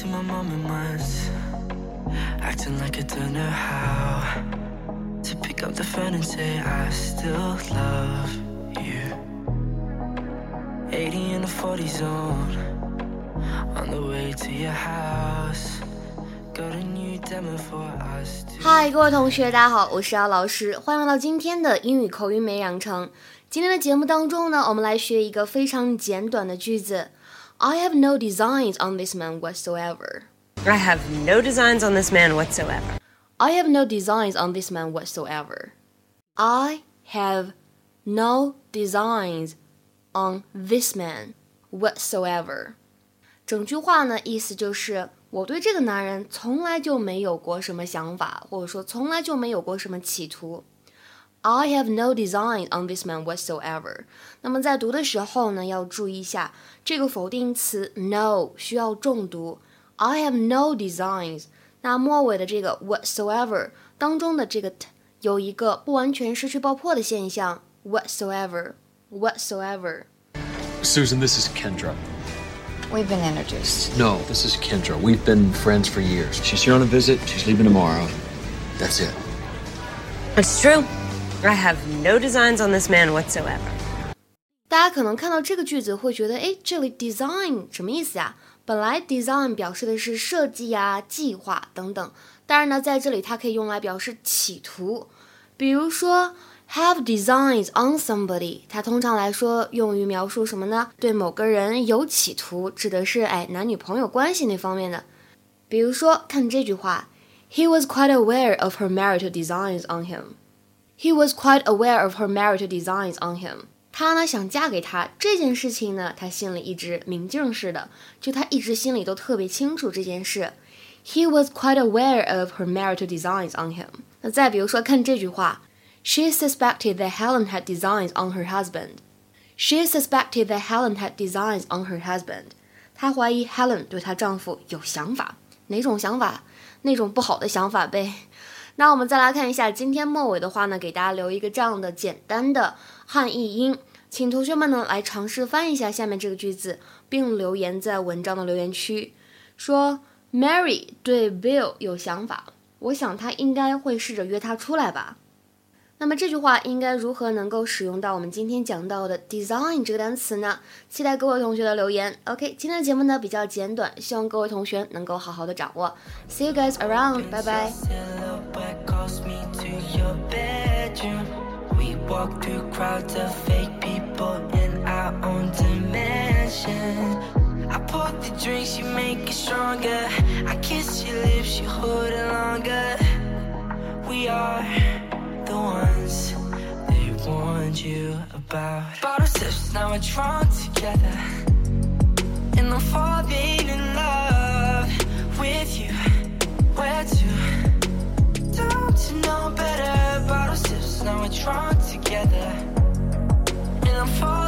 to my mom and once, acting like I don't know how to pick up the phone and say I still love you. 80 in the 40 zone, on the way to your house. Got a new demo for us. 嗨，各位同学，大家好，我是姚老师，欢迎来到今天的英语口语美养成。今天的节目当中呢，我们来学一个非常简短的句子。I have no designs on this man whatsoever. I have no designs on this man whatsoever. I have no designs on this man whatsoever. I have no designs on this man whatsoever. 整句话呢，意思就是我对这个男人从来就没有过什么想法，或者说从来就没有过什么企图。 I have no design on this man whatsoever。那么在读的时候呢，要注意一下这个否定词 no 需要重读。I have no designs。那末尾的这个 whatsoever 当中的这个 t 有一个不完全失去爆破的现象。whatsoever，whatsoever。 Susan, this is Kendra. We've been introduced. No, this is Kendra. We've been friends for years. She's here on a visit. She's leaving tomorrow. That's it. It's true. I have no designs on this man whatsoever. 大家可能看到这个句子会觉得，哎，这里 design 什么意思呀？本来 design 表示的是设计呀、计划等等，当然呢，在这里它可以用来表示企图，比如说 have designs on somebody，它通常来说用于描述什么呢？对某个人有企图，指的是哎男女朋友关系那方面的。比如说看这句话，He was quite aware of her marital designs on him. He was quite aware of her marital designs on him. 他呢想嫁给他这件事情呢，他心里一直明镜似的，就他一直心里都特别清楚这件事。He was quite aware of her marital designs on him. 那再比如说看这句话，She suspected that Helen had designs on her husband. She suspected that Helen had designs on her husband. 她怀疑 Helen 对她丈夫有想法，哪种想法？那种不好的想法呗。 那我们再来看一下今天末尾的话呢，给大家留一个这样的简单的汉译英，请同学们呢来尝试翻译一下下面这个句子，并留言在文章的留言区，说 Mary 对 Bill 有想法，我想他应该会试着约他出来吧。那么这句话应该如何能够使用到我们今天讲到的 design 这个单词呢？期待各位同学的留言。OK，今天的节目呢比较简短，希望各位同学能够好好的掌握。See you guys around，拜拜。I pour the drinks, you make it stronger. I kiss your lips, you hold it longer. We are about. Bottle sips, now we're drunk together. And I'm falling in love with you. Where to? Don't you know better? Bottle sips, now we're drunk together. And I'm falling